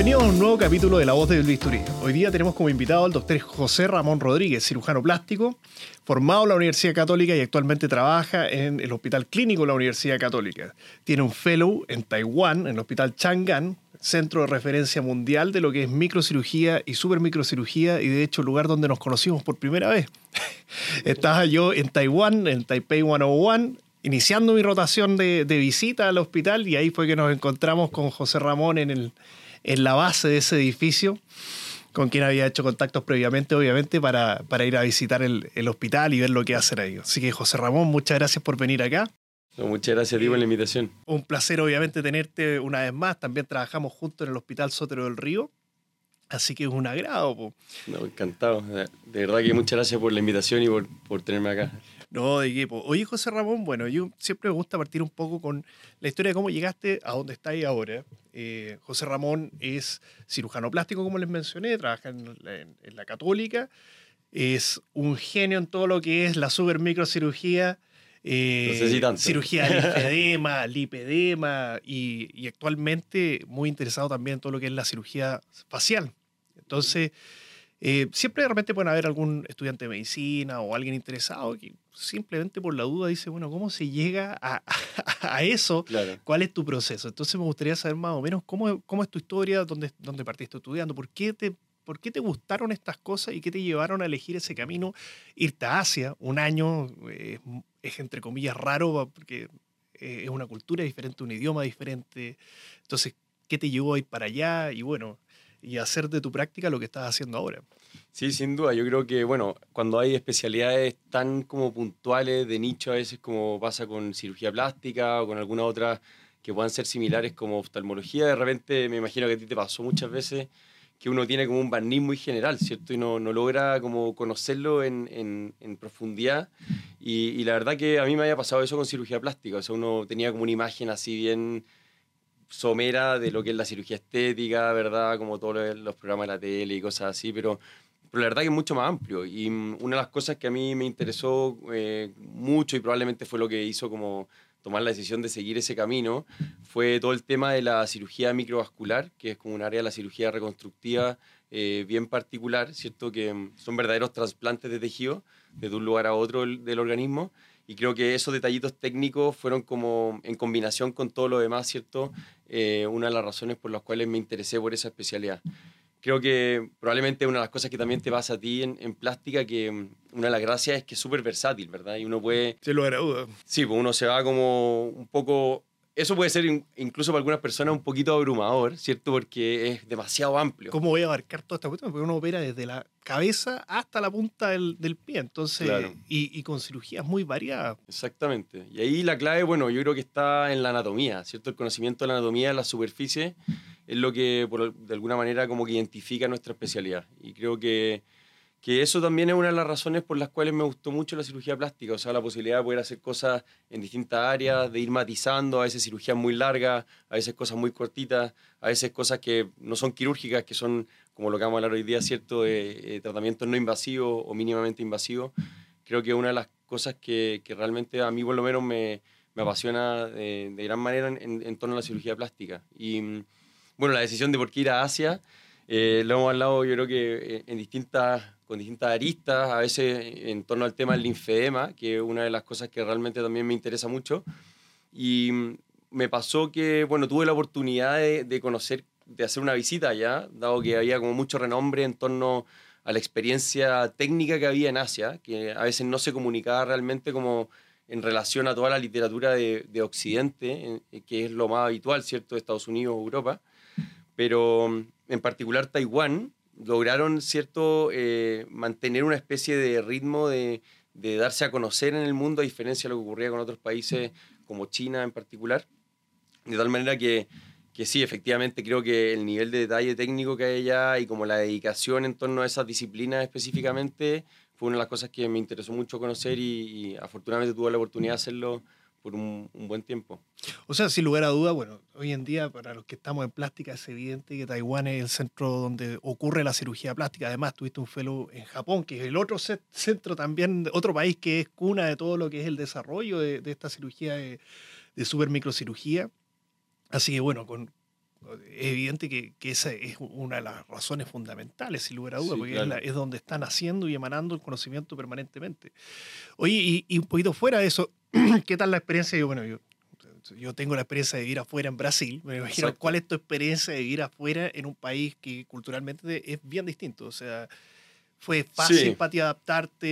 Bienvenidos a un nuevo capítulo de La Voz del Bisturí. Hoy día tenemos como invitado al doctor José Ramón Rodríguez, cirujano plástico, formado en la Universidad Católica y actualmente trabaja en el Hospital Clínico de la Universidad Católica. Tiene un fellow en Taiwán, en el Hospital Chang'an, centro de referencia mundial de lo que es microcirugía y supermicrocirugía y de hecho lugar donde nos conocimos por primera vez. Estaba yo en Taiwán, en Taipei 101, iniciando mi rotación de, de visita al hospital y ahí fue que nos encontramos con José Ramón en el en la base de ese edificio, con quien había hecho contactos previamente, obviamente, para, para ir a visitar el, el, hospital y ver lo que hacen ahí. Así que, José Ramón, muchas gracias por venir acá. muchas gracias ti por la invitación. Un placer, obviamente, tenerte una vez más. También trabajamos juntos en el Hospital Sotero del Río. Así que es un agrado. No, encantado. De verdad que muchas gracias por la invitación y por, por tenerme acá. No, de equipo. Oye, José Ramón, bueno, yo siempre me gusta partir un poco con la historia de cómo llegaste a donde estáis ahora. Eh, José Ramón es cirujano plástico, como les mencioné, trabaja en la, Católica, es un genio en todo lo que es la super microcirugía. Eh, cirugía de lipedema, lipedema y, y, actualmente muy interesado también en todo lo que es la cirugía facial. Entonces, eh, siempre de repente pueden haber algún estudiante de medicina o alguien interesado que simplemente por la duda dice, bueno, ¿cómo se llega a, a eso? ¿Cuál es tu proceso? Entonces me gustaría saber más o menos cómo, cómo es tu historia, dónde, dónde partiste estudiando, por qué, te, por qué te gustaron estas cosas y qué te llevaron a elegir ese camino, irte a Asia, un año eh, es entre comillas raro porque eh, es una cultura diferente, un idioma diferente. Entonces, ¿qué te llevó a ir para allá? Y bueno, y hacer de tu práctica lo que estás haciendo ahora. Sí, sin duda. Yo creo que, bueno, cuando hay especialidades tan como puntuales de nicho, a veces como pasa con cirugía plástica o con alguna otra que puedan ser similares como oftalmología, de repente me imagino que a ti te pasó muchas veces que uno tiene como un barniz muy general, ¿cierto? Y no, no logra como conocerlo en, en, profundidad. Y, la verdad que a mí me había pasado eso con cirugía plástica. O uno tenía como una imagen así bien somera de lo que es la cirugía estética, ¿verdad? Como todos los programas de la tele y cosas así, pero, pero la verdad que es mucho más amplio. Y mm, una de las cosas que a mí me interesó eh, mucho y probablemente fue lo que hizo como tomar la decisión de seguir ese camino, fue todo el tema de la cirugía microvascular, que es como un área de la cirugía reconstructiva eh, bien particular, ¿cierto? Que mm, son verdaderos trasplantes de tejido de un lugar a otro del organismo y creo que esos detallitos técnicos fueron como en combinación con todo lo demás, ¿cierto? Eh, una de las razones por las cuales me interesé por esa especialidad. Creo que probablemente una de las cosas que también te pasa a ti en, en plástica, que mm, una de las gracias es que es súper versátil, ¿verdad? Y uno puede... Se lo duda. Sí, pues uno se va como un poco eso puede ser incluso para algunas personas un poquito abrumador, ¿cierto? Porque es demasiado amplio. ¿Cómo voy a abarcar toda esta cuestión? Porque uno opera desde la cabeza hasta la punta del, del pie, entonces, y, y, con cirugías muy variadas. Exactamente. Y ahí la clave, bueno, yo creo que está en la anatomía, ¿cierto? El conocimiento de la anatomía de la superficie es lo que, por, de alguna manera, como que identifica nuestra especialidad. Y creo que que eso también es una de las razones por las cuales me gustó mucho la cirugía plástica, o sea, la posibilidad de poder hacer cosas en distintas áreas, de ir matizando, a veces cirugías muy largas, a veces cosas muy cortitas, a veces cosas que no son quirúrgicas, que son, como lo que vamos a hablar hoy día, cierto, de, eh, tratamientos no invasivos o mínimamente invasivos. Creo que una de las cosas que, que realmente a mí por lo menos me, me apasiona de, de, gran manera en, en, torno a la cirugía plástica. Y mm, bueno, la decisión de por qué ir a Asia, eh, lo hemos hablado yo creo que eh, en distintas con distintas aristas, a veces en torno al tema del linfedema, que es una de las cosas que realmente también me interesa mucho. Y me pasó que, bueno, tuve la oportunidad de, conocer, de hacer una visita allá, dado que había como mucho renombre en torno a la experiencia técnica que había en Asia, que a veces no se comunicaba realmente como en relación a toda la literatura de, de Occidente, que es lo más habitual, ¿cierto?, de Estados Unidos o Europa. Pero en particular Taiwán lograron cierto eh, mantener una especie de ritmo de, de, darse a conocer en el mundo a diferencia de lo que ocurría con otros países como China en particular. De tal manera que, que sí efectivamente creo que el nivel de detalle técnico que hay allá y como la dedicación en torno a esas disciplinas específicamente fue una de las cosas que me interesó mucho conocer y, y afortunadamente tuve la oportunidad de hacerlo por un, buen tiempo. O sea, sin lugar a duda, bueno, hoy en día para los que estamos en plástica es evidente que Taiwán es el centro donde ocurre la cirugía plástica. Además, tuviste un fellow en Japón, que es el otro centro también, otro país que es cuna de todo lo que es el desarrollo de, esta cirugía de, de supermicrocirugía. Así que bueno, con, es evidente que, que, esa es una de las razones fundamentales, sin lugar a dudas, Sí, porque claro. es, la- es donde están haciendo y emanando el conocimiento permanentemente. Oye, y, y un poquito fuera de eso, ¿qué tal la experiencia? Yo, bueno, yo, yo tengo la experiencia de vivir afuera en Brasil. Me imagino Exacto. cuál es tu experiencia de vivir afuera en un país que culturalmente es bien distinto. O sea, ¿fue fácil Sí. para ti adaptarte?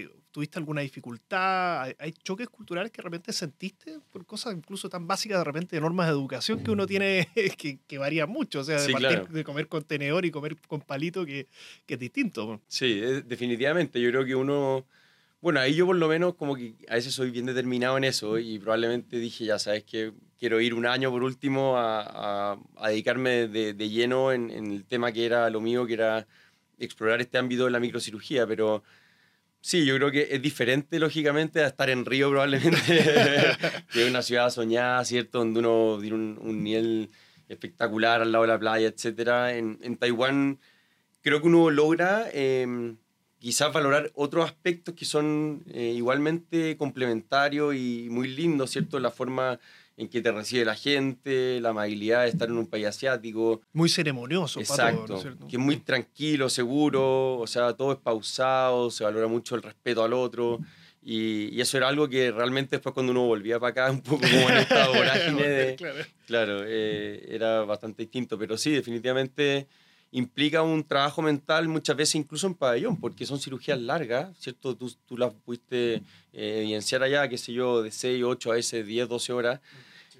Eh, ¿Tuviste alguna dificultad? ¿Hay, choques culturales que de repente sentiste por cosas incluso tan básicas de repente de normas de educación que uno tiene que, que varía mucho? O sea, de, Sí, partir claro. de comer con tenedor y comer con palito que, que es distinto. Sí, eh, definitivamente. Yo creo que uno. Bueno, ahí yo por lo menos como que a veces soy bien determinado en eso y probablemente dije, ya sabes que quiero ir un año por último a, a- a dedicarme de, de lleno en, en el tema que era lo mío, que era explorar este ámbito de la microcirugía, pero sí, yo creo que es diferente lógicamente a estar en Río probablemente, que es una ciudad soñada, ¿cierto? Donde uno tiene un, un nivel espectacular al lado de la playa, etc. En, en Taiwán creo que uno logra eh, quizás valorar otros aspectos que son eh, igualmente complementarios y muy lindos, ¿cierto? La forma en que te recibe la gente, la amabilidad de estar en un país asiático. Muy ceremonioso, Exacto, ¿no es cierto? que es muy tranquilo, seguro, o sea, todo es pausado, se valora mucho el respeto al otro. Y, y eso era algo que realmente después cuando uno volvía para acá, un poco como en esta vorágine de, Claro. Claro, eh, era bastante distinto, pero sí, definitivamente implica un trabajo mental muchas veces incluso en pabellón, porque son cirugías largas, ¿cierto? Tú, tú las pudiste eh, evidenciar allá, qué sé yo, de 6, 8 a veces 10, 12 horas.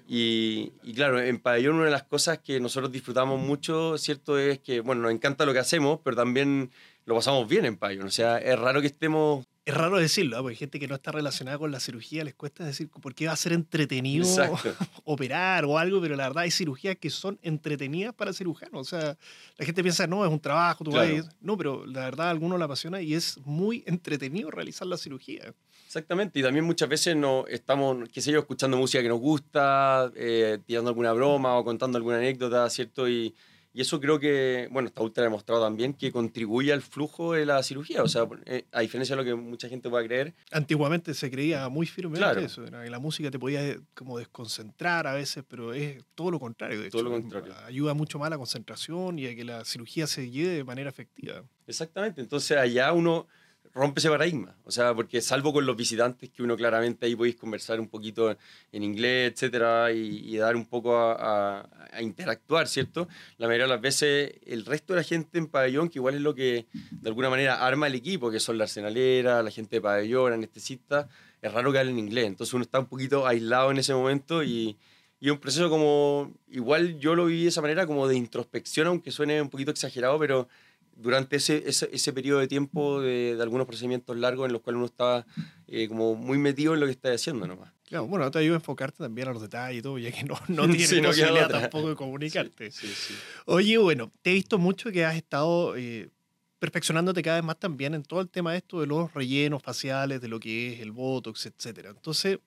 Y, y claro, en pabellón una de las cosas que nosotros disfrutamos mucho, ¿cierto? Es que, bueno, nos encanta lo que hacemos, pero también lo pasamos bien en pabellón. O sea, es raro que estemos... Es raro decirlo, ¿ah? porque hay gente que no está relacionada con la cirugía les cuesta decir por qué va a ser entretenido Exacto. operar o algo, pero la verdad hay cirugías que son entretenidas para cirujanos. O sea, la gente piensa, no, es un trabajo, tú vas Claro. y- No, pero la verdad a alguno le apasiona y es muy entretenido realizar la cirugía. Exactamente, y también muchas veces no estamos, qué sé yo, escuchando música que nos gusta, eh, tirando alguna broma o contando alguna anécdota, ¿cierto? Y, y eso creo que, bueno, esta última ha demostrado también que contribuye al flujo de la cirugía. O sea, eh, a diferencia de lo que mucha gente pueda creer, Antiguamente se creía muy firmemente Claro. eso, que la música te podía eh, como desconcentrar a veces, pero es todo lo contrario. De Todo hecho. lo contrario. Ayuda mucho más a la concentración y a que la cirugía se lleve de manera efectiva. Exactamente, entonces allá uno rompe ese paradigma, o sea, porque salvo con los visitantes que uno claramente ahí podéis conversar un poquito en inglés, etcétera, y, y dar un poco a, a- a interactuar, ¿cierto? La mayoría de las veces el resto de la gente en pabellón, que igual es lo que de alguna manera arma el equipo, que son la arsenalera, la gente de pabellón, anestesista, es raro que hablen inglés, entonces uno está un poquito aislado en ese momento y... Y un proceso como, igual yo lo viví de esa manera, como de introspección, aunque suene un poquito exagerado, pero durante ese, ese, ese periodo de tiempo de, de algunos procedimientos largos en los cuales uno está eh, como muy metido en lo que está haciendo nomás. Claro, bueno, te ayuda a enfocarte también a los detalles y todo, ya que no, no tienes Sí, no posibilidad tampoco de comunicarte. Sí, sí. Oye, bueno, te he visto mucho que has estado eh, perfeccionándote cada vez más también en todo el tema de esto de los rellenos faciales, de lo que es el Botox, etcétera. Entonces,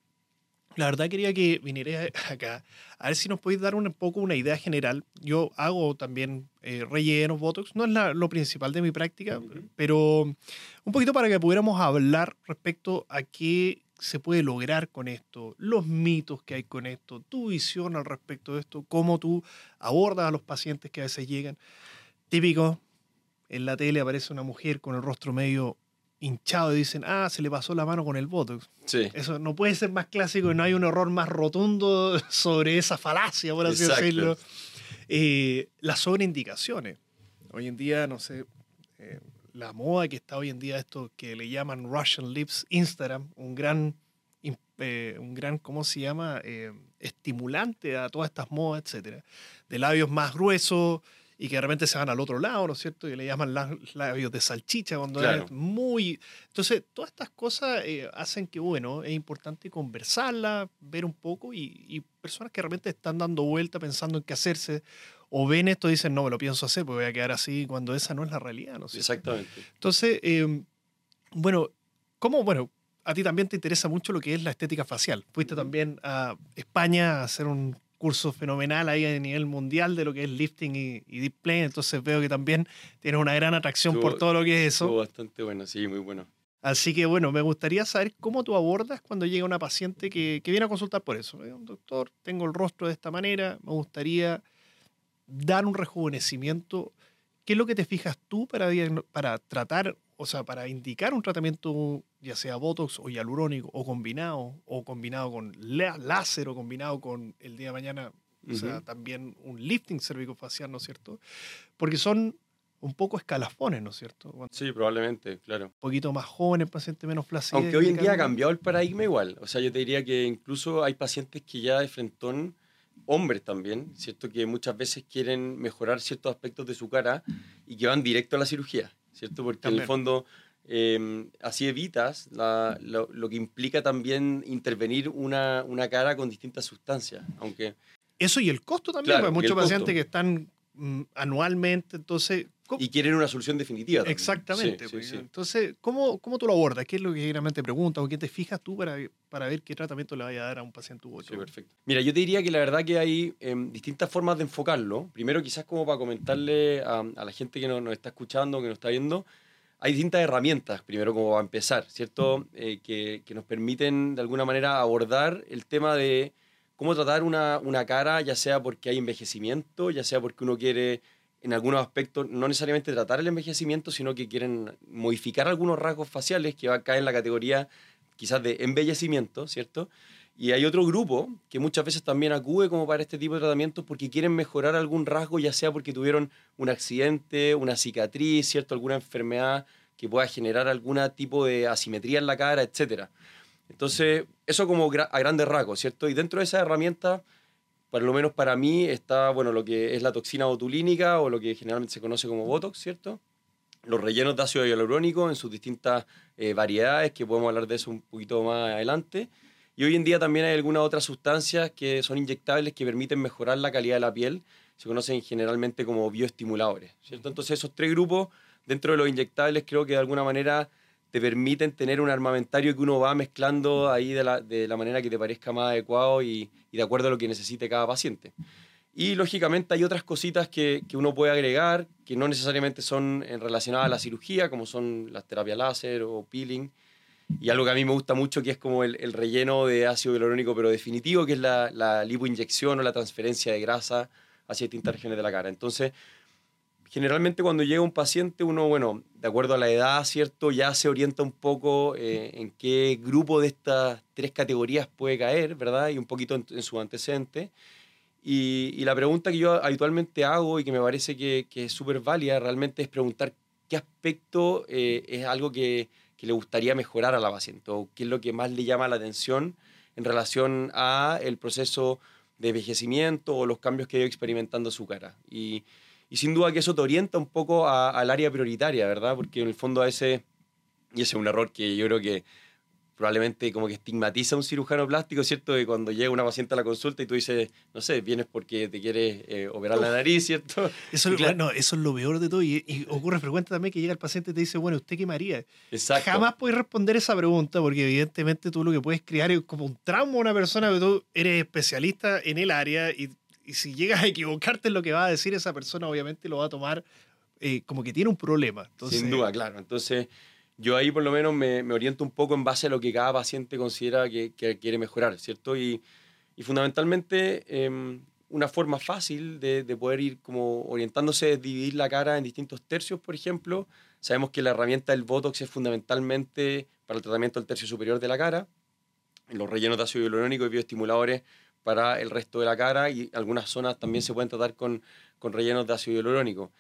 la verdad quería que vinieras acá a ver si nos podéis dar un poco una idea general. Yo hago también eh, rellenos, Botox, no es la- lo principal de mi práctica, pero un poquito para que pudiéramos hablar respecto a qué se puede lograr con esto, los mitos que hay con esto, tu visión al respecto de esto, cómo tú abordas a los pacientes que a veces llegan. Típico, en la tele aparece una mujer con el rostro medio hinchado y dicen, ah, se le pasó la mano con el Botox. Sí, Eso no puede ser más clásico y no hay un error más rotundo sobre esa falacia, por así Exacto. decirlo. Eh, las sobreindicaciones. Hoy en día, no sé, eh, la moda que está hoy en día, esto que le llaman Russian Lips, Instagram, un gran, eh, un gran ¿cómo se llama? Eh, estimulante a todas estas modas, etcétera. De labios más gruesos y que de repente se van al otro lado, ¿no es cierto? Y le llaman la- labios de salchicha cuando Claro. es muy... Entonces, todas estas cosas eh, hacen que, bueno, es importante conversarlas, ver un poco y, y personas que de repente están dando vuelta pensando en qué hacerse o ven esto y dicen, no, me lo pienso hacer porque voy a quedar así cuando esa no es la realidad, ¿no es cierto? exactamente. Entonces, eh, bueno, ¿cómo, bueno, a ti también te interesa mucho lo que es la estética facial? Fuiste también a España a hacer un curso fenomenal ahí a nivel mundial de lo que es lifting y, y deep plane, entonces veo que también tienes una gran atracción por todo lo que es eso. Bastante bueno, sí, muy bueno. Así que bueno, me gustaría saber cómo tú abordas cuando llega una paciente que, que viene a consultar por eso. Doctor, tengo el rostro de esta manera, me gustaría dar un rejuvenecimiento, ¿qué es lo que te fijas tú para, para tratar, o sea, para indicar un tratamiento, ya sea Botox o hialurónico, o combinado, o combinado con láser, o combinado con el día de mañana, o sea, también un lifting cervicofacial, ¿no es cierto? Porque son un poco escalafones, ¿no es cierto? sí, probablemente, claro. Un poquito más jóvenes, pacientes menos flácidos. Aunque hoy en día ha cambiado el paradigma igual. O sea, yo te diría que incluso hay pacientes que ya de frentón, hombres también, ¿cierto? Que muchas veces quieren mejorar ciertos aspectos de su cara y que van directo a la cirugía, ¿cierto? Porque en el fondo em, así evitas lo, que implica también intervenir una, una cara con distintas sustancias, aunque... Eso y el costo también, porque muchos pacientes que están mm, anualmente, entonces y quieren una solución definitiva. Exactamente. Pues, entonces, ¿cómo, ¿cómo tú lo abordas? ¿Qué es lo que generalmente preguntas o qué te fijas tú para, para ver qué tratamiento le vaya a dar a un paciente u otro? Sí, perfecto. Mira, yo te diría que la verdad que hay em, distintas formas de enfocarlo. Primero, quizás como para comentarle a, la gente que nos, está escuchando, que nos está viendo, hay distintas herramientas, primero como a empezar, ¿cierto? Eh, que, que, nos permiten de alguna manera abordar el tema de cómo tratar una, una cara, ya sea porque hay envejecimiento, ya sea porque uno quiere en algunos aspectos no necesariamente tratar el envejecimiento, sino que quieren modificar algunos rasgos faciales que va a caer en la categoría quizás de embellecimiento, ¿cierto? Y hay otro grupo que muchas veces también acude como para este tipo de tratamientos porque quieren mejorar algún rasgo, ya sea porque tuvieron un accidente, una cicatriz, ¿cierto? Alguna enfermedad que pueda generar algún tipo de asimetría en la cara, etc. Entonces, eso como a grandes rasgos, ¿cierto? Y dentro de esa herramienta por lo menos para mí está, bueno, lo que es la toxina botulínica o lo que generalmente se conoce como Botox, ¿cierto? Los rellenos de ácido hialurónico en sus distintas eh, variedades, que podemos hablar de eso un poquito más adelante. Y hoy en día también hay algunas otras sustancias que son inyectables que permiten mejorar la calidad de la piel. Se conocen generalmente como bioestimuladores, ¿cierto? Entonces esos tres grupos dentro de los inyectables creo que de alguna manera te permiten tener un armamentario que uno va mezclando ahí de la, de la manera que te parezca más adecuado y, y, de acuerdo a lo que necesite cada paciente. Y lógicamente hay otras cositas que, que, uno puede agregar que no necesariamente son relacionadas a la cirugía, como son las terapias láser o peeling. Y algo que a mí me gusta mucho, que es como el, el relleno de ácido hialurónico, pero definitivo, que es la, la lipoinyección o la transferencia de grasa hacia distintas regiones de la cara. Entonces, generalmente cuando llega un paciente, uno, bueno, de acuerdo a la edad, ¿cierto? Ya se orienta un poco eh, en qué grupo de estas tres categorías puede caer, ¿verdad? Y un poquito en, su antecedente. Y, la pregunta que yo habitualmente hago y que me parece que, es súper válida realmente es preguntar qué aspecto eh, es algo que, que, le gustaría mejorar a la paciente o qué es lo que más le llama la atención en relación a el proceso de envejecimiento o los cambios que ha ido experimentando su cara. Y, sin duda que eso te orienta un poco al área prioritaria, ¿verdad? Porque en el fondo a ese, y ese es un error que yo creo que probablemente como que estigmatiza a un cirujano plástico, ¿cierto? De cuando llega una paciente a la consulta y tú dices, no sé, vienes porque te quieres eh, operar la nariz, ¿cierto? Eso, eso es lo peor de todo y, ocurre frecuente también que llega el paciente y te dice, bueno, ¿usted qué me haría? Exacto. Jamás puedes responder esa pregunta porque evidentemente tú lo que puedes crear es como un trauma a una persona que tú eres especialista en el área y y si llegas a equivocarte en lo que va a decir esa persona, obviamente lo va a tomar eh, como que tiene un problema. Sin duda, claro. Entonces, yo ahí por lo menos me, me, oriento un poco en base a lo que cada paciente considera que, que quiere mejorar, ¿cierto? Y, y fundamentalmente, em, una forma fácil de, de, poder ir como orientándose es dividir la cara en distintos tercios, por ejemplo. Sabemos que la herramienta del Botox es fundamentalmente para el tratamiento del tercio superior de la cara. Los rellenos de ácido hialurónico y bioestimuladores para el resto de la cara y algunas zonas también se pueden tratar con, con rellenos de ácido hialurónico.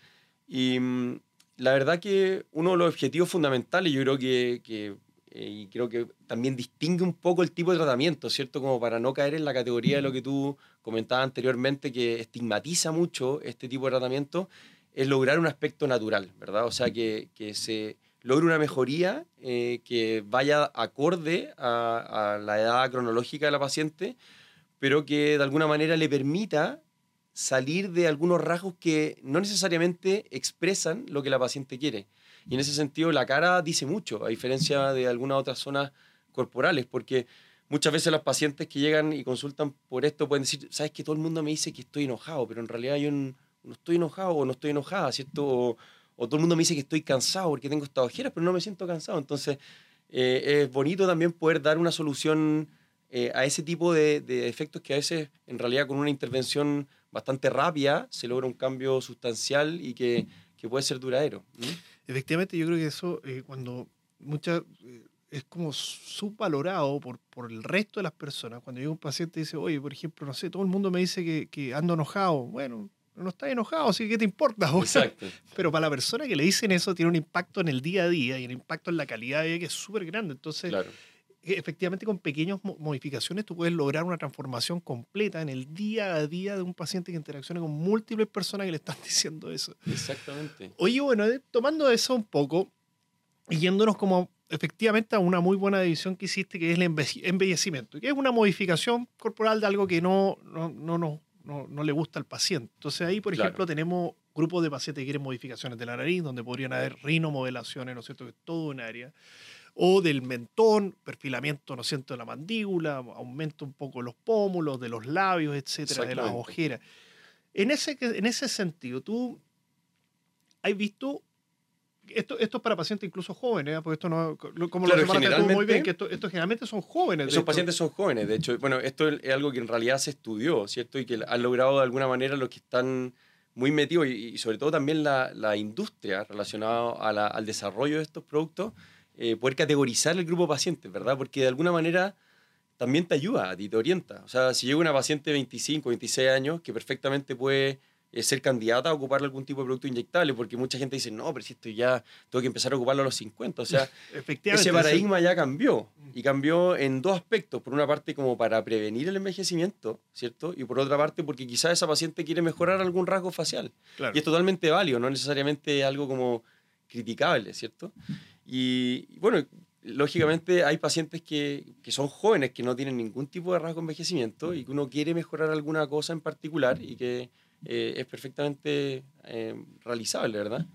Y mm, la verdad que uno de los objetivos fundamentales, yo creo que, que eh, y creo que también distingue un poco el tipo de tratamiento, ¿cierto? Como para no caer en la categoría de lo que tú comentabas anteriormente, que estigmatiza mucho este tipo de tratamiento, es lograr un aspecto natural, ¿verdad? O sea, que, que se logre una mejoría eh, que vaya acorde a, a la edad cronológica de la paciente, pero que de alguna manera le permita salir de algunos rasgos que no necesariamente expresan lo que la paciente quiere. Y en ese sentido la cara dice mucho, a diferencia de algunas otras zonas corporales, porque muchas veces las pacientes que llegan y consultan por esto pueden decir, sabes que todo el mundo me dice que estoy enojado, pero en realidad yo no, estoy enojado o no estoy enojada, ¿cierto? O, todo el mundo me dice que estoy cansado porque tengo estas ojeras, pero no me siento cansado. Entonces, eh, es bonito también poder dar una solución eh, a ese tipo de, de, efectos que a veces, en realidad, con una intervención bastante rápida, se logra un cambio sustancial y que, que puede ser duradero. Efectivamente, yo creo que eso, eh, cuando muchas eh, es como subvalorado por, por el resto de las personas. Cuando llega un paciente y dice, oye, por ejemplo, no sé, todo el mundo me dice que, que ando enojado. Bueno, no estás enojado, así que ¿qué te importa? Exacto. Pero para la persona que le dicen eso tiene un impacto en el día a día y un impacto en la calidad de vida que es súper grande. Entonces, e, efectivamente con pequeñas modificaciones tú puedes lograr una transformación completa en el día a día de un paciente que interacciona con múltiples personas que le están diciendo eso. Exactamente. Oye, bueno, eh, tomando eso un poco y yéndonos como efectivamente a una muy buena división que hiciste, que es el embellecimiento, que es una modificación corporal de algo que no, no, no, no, no, le gusta al paciente. Entonces ahí, por ejemplo, tenemos grupos de pacientes que quieren modificaciones de la nariz, donde podrían haber rinomodelaciones, ¿no es cierto?, que es todo un área. O del mentón, perfilamiento, ¿no es cierto?, de la mandíbula, aumento un poco los pómulos, de los labios, etcétera, de las ojeras. En ese, en ese sentido, tú has visto esto, esto es para pacientes incluso jóvenes, ¿eh? porque esto no, como lo generalmente, muy bien, que esto, generalmente son jóvenes. Esos pacientes son jóvenes, de hecho, bueno, esto es algo que en realidad se estudió, ¿cierto? Y que han logrado de alguna manera los que están muy metidos y, sobre todo también la, la industria relacionada al desarrollo de estos productos, eh, poder categorizar el grupo de pacientes, ¿verdad? Porque de alguna manera también te ayuda, a ti te orienta. O sea, si llega una paciente de 25, 26 años que perfectamente puede ser candidata a ocupar algún tipo de producto inyectable, porque mucha gente dice, no, pero si esto ya tengo que empezar a ocuparlo a los 50. O sea, ese paradigma ya cambió. Y cambió en dos aspectos. Por una parte, como para prevenir el envejecimiento, ¿cierto? Y por otra parte, porque quizás esa paciente quiere mejorar algún rasgo facial. Y es totalmente válido, no necesariamente algo como criticable, ¿cierto? Y, bueno, lógicamente hay pacientes que, que, son jóvenes, que no tienen ningún tipo de rasgo de envejecimiento y que uno quiere mejorar alguna cosa en particular y que eh, es perfectamente eh, realizable, ¿verdad?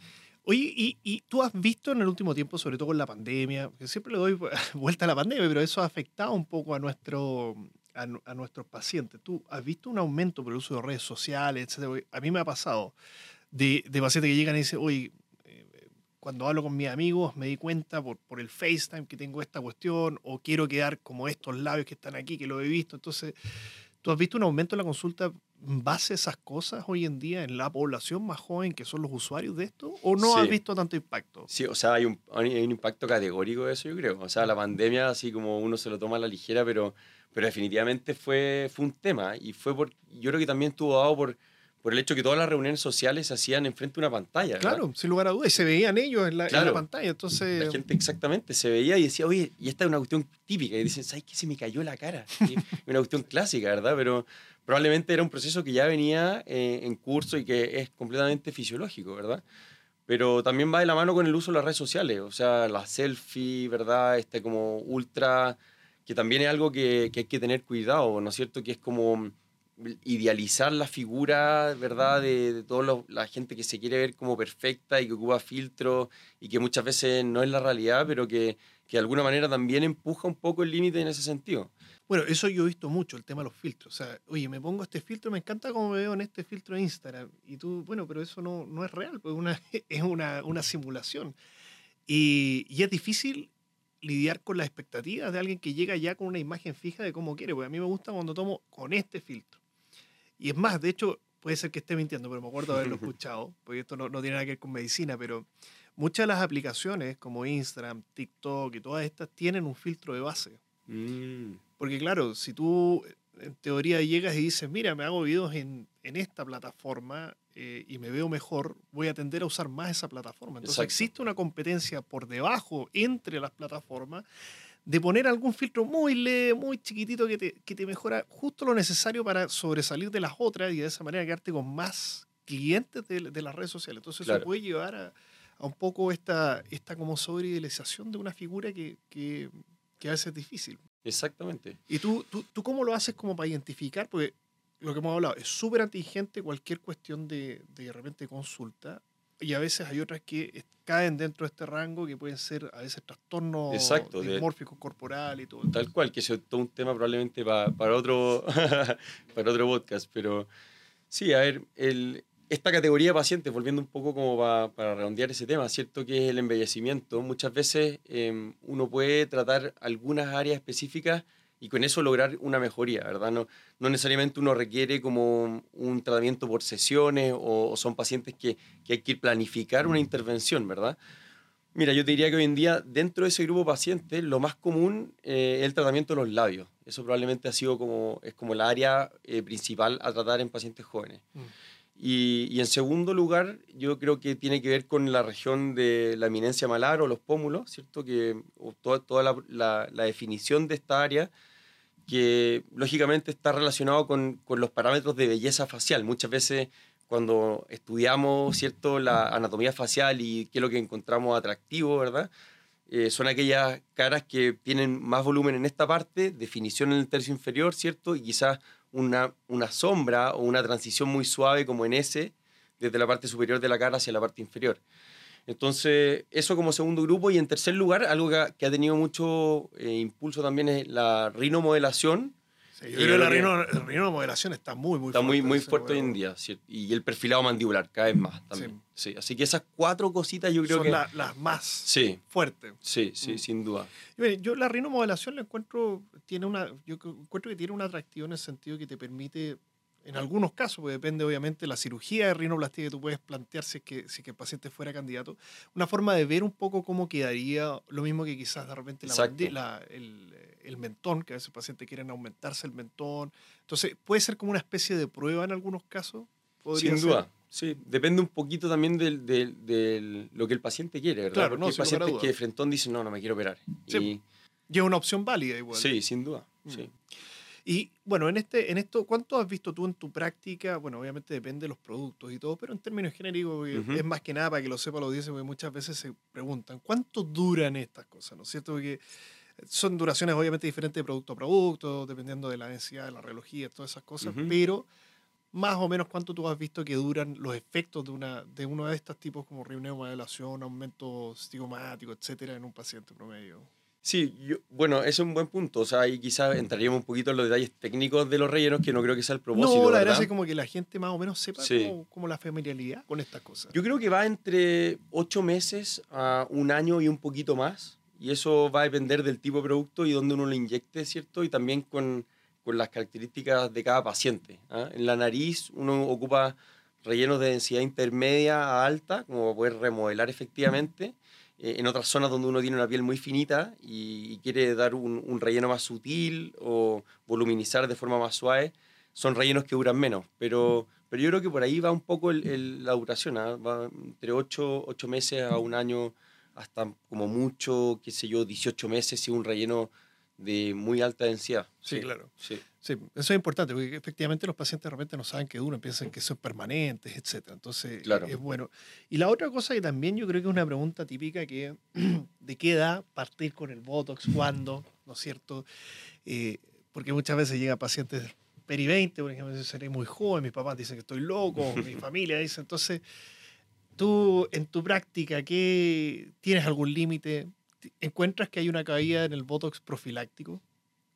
Oye, y, y, tú has visto en el último tiempo, sobre todo con la pandemia, que siempre le doy vuelta a la pandemia, pero eso ha afectado un poco a, nuestro, a, nuestros pacientes. ¿Tú has visto un aumento por el uso de redes sociales, etcétera? A mí me ha pasado de, de pacientes que llegan y dicen, oye, cuando hablo con mis amigos me di cuenta por, por el FaceTime que tengo esta cuestión o quiero quedar como estos labios que están aquí, que lo he visto. Entonces, ¿tú has visto un aumento en la consulta base esas cosas hoy en día en la población más joven que son los usuarios de esto? ¿O no has visto tanto impacto? Sí, o sea, hay un, hay un impacto categórico de eso, yo creo. O sea, la pandemia, así como uno se lo toma a la ligera, pero, pero definitivamente fue, fue un tema. Y fue por, yo creo que también estuvo dado por, por el hecho que todas las reuniones sociales se hacían enfrente de una pantalla. Claro, sin lugar a dudas. Y se veían ellos en la, en la, pantalla. Entonces... La gente exactamente se veía y decía, oye, y esta es una cuestión típica. Y dicen, ¿sabes qué? Se me cayó la cara. una cuestión clásica, ¿verdad? Pero, probablemente era un proceso que ya venía eh, en curso y que es completamente fisiológico, ¿verdad? Pero también va de la mano con el uso de las redes sociales, o sea, la selfie, ¿verdad? Este como ultra, que también es algo que, que hay que tener cuidado, ¿no es cierto? Que es como idealizar la figura, ¿verdad? De, de toda la gente que se quiere ver como perfecta y que ocupa filtros y que muchas veces no es la realidad, pero que, que de alguna manera también empuja un poco el límite en ese sentido. Bueno, eso yo he visto mucho, el tema de los filtros. O sea, oye, me pongo este filtro, me encanta cómo me veo en este filtro de Instagram. Y tú, bueno, pero eso no, no es real, pues una, es una, una simulación. Y, y, es difícil lidiar con las expectativas de alguien que llega ya con una imagen fija de cómo quiere. Porque a mí me gusta cuando tomo con este filtro. Y es más, de hecho, puede ser que esté mintiendo, pero me acuerdo haberlo escuchado, porque esto no, no tiene nada que ver con medicina, pero muchas de las aplicaciones como Instagram, TikTok y todas estas tienen un filtro de base. Mm. Porque claro, si tú en teoría llegas y dices, mira, me hago videos en, en esta plataforma eh, y me veo mejor, voy a tender a usar más esa plataforma. Entonces existe una competencia por debajo entre las plataformas de poner algún filtro muy leve, muy chiquitito que te, que te mejora justo lo necesario para sobresalir de las otras y de esa manera quedarte con más clientes de, de las redes sociales. Entonces eso puede llevar a, a, un poco esta, esta como sobreidealización de una figura que, que, que a veces es difícil. Exactamente. ¿Y tú, tú, tú cómo lo haces como para identificar? Porque lo que hemos hablado es súper antigente cualquier cuestión de, de repente consulta y a veces hay otras que caen dentro de este rango que pueden ser a veces trastornos Exacto, corporal y todo. Tal cual, que es todo un tema probablemente para, para, otro, para otro podcast, pero sí, a ver, el, esta categoría de pacientes, volviendo un poco como para redondear ese tema, ¿cierto? Que es el embellecimiento. Muchas veces em, uno puede tratar algunas áreas específicas y con eso lograr una mejoría, ¿verdad? No, no necesariamente uno requiere como un tratamiento por sesiones o, son pacientes que, que, hay que planificar una intervención, ¿verdad? Mira, yo te diría que hoy en día dentro de ese grupo de pacientes lo más común eh, es el tratamiento de los labios. Eso probablemente ha sido como, es como el área eh, principal a tratar en pacientes jóvenes. Mm. Y, y, en segundo lugar, yo creo que tiene que ver con la región de la eminencia malar o los pómulos, ¿cierto? Que toda, toda la, la, la, definición de esta área que lógicamente está relacionado con, con, los parámetros de belleza facial. Muchas veces cuando estudiamos cierto la anatomía facial y qué es lo que encontramos atractivo, ¿verdad? Eh, son aquellas caras que tienen más volumen en esta parte, definición en el tercio inferior, ¿cierto? Y quizás una, una sombra o una transición muy suave como en ese, desde la parte superior de la cara hacia la parte inferior. Entonces, eso como segundo grupo. Y en tercer lugar, algo que ha, tenido mucho eh, impulso también es la rinomodelación. Sí, yo creo que la rinomodelación está muy, muy está fuerte. Está muy, muy fuerte hoy en día. Y el perfilado mandibular, cada vez más también. Sí. Así que esas cuatro cositas yo creo Son que... Son las más fuertes. Sí, sí, mm. sin duda. yo la rinomodelación la encuentro, tiene una, yo encuentro que tiene un atractivo en el sentido que te permite en algunos casos, porque depende obviamente de la cirugía de rinoplastia que tú puedes plantear si es, que, si que el paciente fuera candidato, una forma de ver un poco cómo quedaría, lo mismo que quizás de repente la, el, el, mentón, que a veces el paciente quieren aumentarse el mentón. Entonces, puede ser como una especie de prueba en algunos casos. Sin duda. Sí, depende un poquito también de lo que el paciente quiere, ¿verdad? Claro, Porque no, hay pacientes que de frentón dicen, no, no me quiero operar. Sí. Y, y es una opción válida igual. Sí, sin duda. Mm. Sí. Y bueno, en, este, en esto, ¿cuánto has visto tú en tu práctica? Bueno, obviamente depende de los productos y todo, pero en términos genéricos es más que nada para que lo sepa la audiencia, porque muchas veces se preguntan, ¿cuánto duran estas cosas? ¿No es cierto? Porque son duraciones obviamente diferentes de producto a producto, dependiendo de la densidad de la relojía, todas esas cosas, pero más o menos cuánto tú has visto que duran los efectos de, una, de uno de estos tipos como reunión, aumento estigomático, etcétera, en un paciente promedio. Sí, bueno, ese es un buen punto. O sea, ahí quizás entraríamos un poquito en los detalles técnicos de los rellenos, que no creo que sea el propósito. No, la verdad es como que la gente más o menos sepa cómo, la familiaridad con estas cosas. Yo creo que va entre ocho meses a un año y un poquito más. Y eso va a depender del tipo de producto y dónde uno lo inyecte, ¿cierto? Y también con, con las características de cada paciente. ¿ah? En la nariz uno ocupa rellenos de densidad intermedia a alta, como para poder remodelar efectivamente. Eh, en otras zonas donde uno tiene una piel muy finita y, quiere dar un, relleno más sutil o voluminizar de forma más suave, son rellenos que duran menos. Pero, pero yo creo que por ahí va un poco el, la duración, ¿ah? va entre 8, meses a un año, hasta como mucho, qué sé yo, 18 meses si un relleno de muy alta densidad. Sí, claro. Sí. Sí. eso es importante, porque efectivamente los pacientes de repente no saben que duran, piensan que son permanentes, etc. Entonces, claro. es bueno. Y la otra cosa que también yo creo que es una pregunta típica, que ¿de qué edad partir con el Botox? ¿Cuándo? ¿No es cierto? Eh, porque muchas veces llegan pacientes peri 20, por ejemplo, seré muy joven, mis papás dicen que estoy loco, mi familia dice, entonces, tú en tu práctica, ¿qué, ¿tienes algún límite? encuentras que hay una caída en el Botox profiláctico,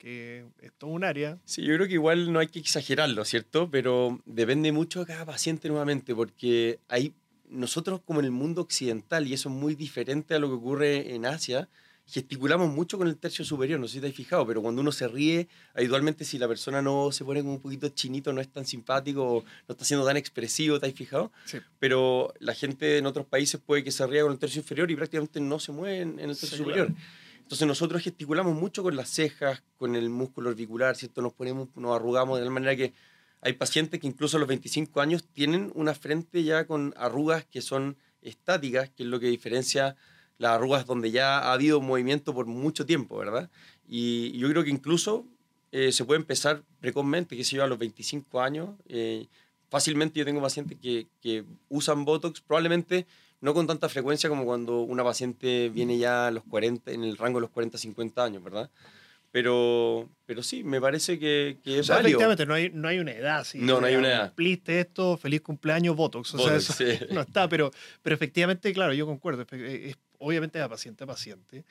que es todo un área. Sí, yo creo que igual no hay que exagerarlo, ¿cierto? Pero depende mucho de cada paciente nuevamente, porque hay nosotros como en el mundo occidental, y eso es muy diferente a lo que ocurre en Asia, gesticulamos mucho con el tercio superior, no sé si te has fijado, pero cuando uno se ríe, habitualmente si la persona no se pone como un poquito chinito, no es tan simpático, no está siendo tan expresivo, ¿te has fijado? Sí. Pero la gente en otros países puede que se ríe con el tercio inferior y prácticamente no se mueve en, el tercio superior. Entonces nosotros gesticulamos mucho con las cejas, con el músculo orbicular, ¿cierto? Nos ponemos, nos arrugamos de tal manera que hay pacientes que incluso a los 25 años tienen una frente ya con arrugas que son estáticas, que es lo que diferencia las arrugas donde ya ha habido movimiento por mucho tiempo, ¿verdad? Y yo creo que incluso eh, se puede empezar precozmente, que se lleva a los 25 años. Eh, fácilmente yo tengo pacientes que, que, usan Botox, probablemente no con tanta frecuencia como cuando una paciente viene ya a los 40, en el rango de los 40, 50 años, ¿verdad? Pero, pero sí, me parece que, que es o Efectivamente, no hay, no hay una edad. no, no hay una edad. Cumpliste esto, feliz cumpleaños, Botox. O sea, eso no está, pero, pero efectivamente, claro, yo concuerdo. Es, obviamente a paciente a paciente.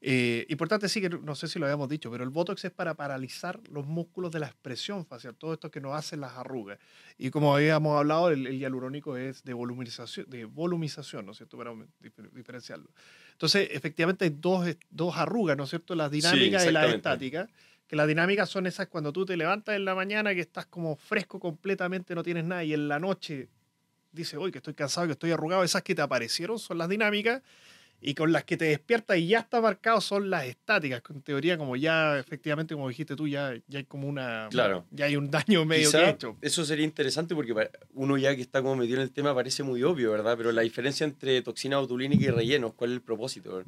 Eh, importante sí que no sé si lo habíamos dicho, pero el Botox es para paralizar los músculos de la expresión facial, todo esto que nos hacen las arrugas. Y como habíamos hablado, el, hialurónico es de volumización, de volumización, ¿no es cierto? Para diferenciarlo. Entonces, efectivamente hay dos, dos arrugas, ¿no es cierto? La dinámica y la estática, que las dinámicas son esas cuando tú te levantas en la mañana que estás como fresco completamente, no tienes nada, y en la noche dices, hoy que estoy cansado, que estoy arrugado, esas que te aparecieron son las dinámicas, y con las que te despiertas y ya está marcado son las estáticas. En teoría, como ya, efectivamente, como dijiste tú, ya, ya hay como una. Claro. Ya hay un daño medio Quizá que hecho. Eso sería interesante porque uno ya que está como metido en el tema parece muy obvio, ¿verdad? Pero la diferencia entre toxina botulínica y rellenos, ¿cuál es el propósito?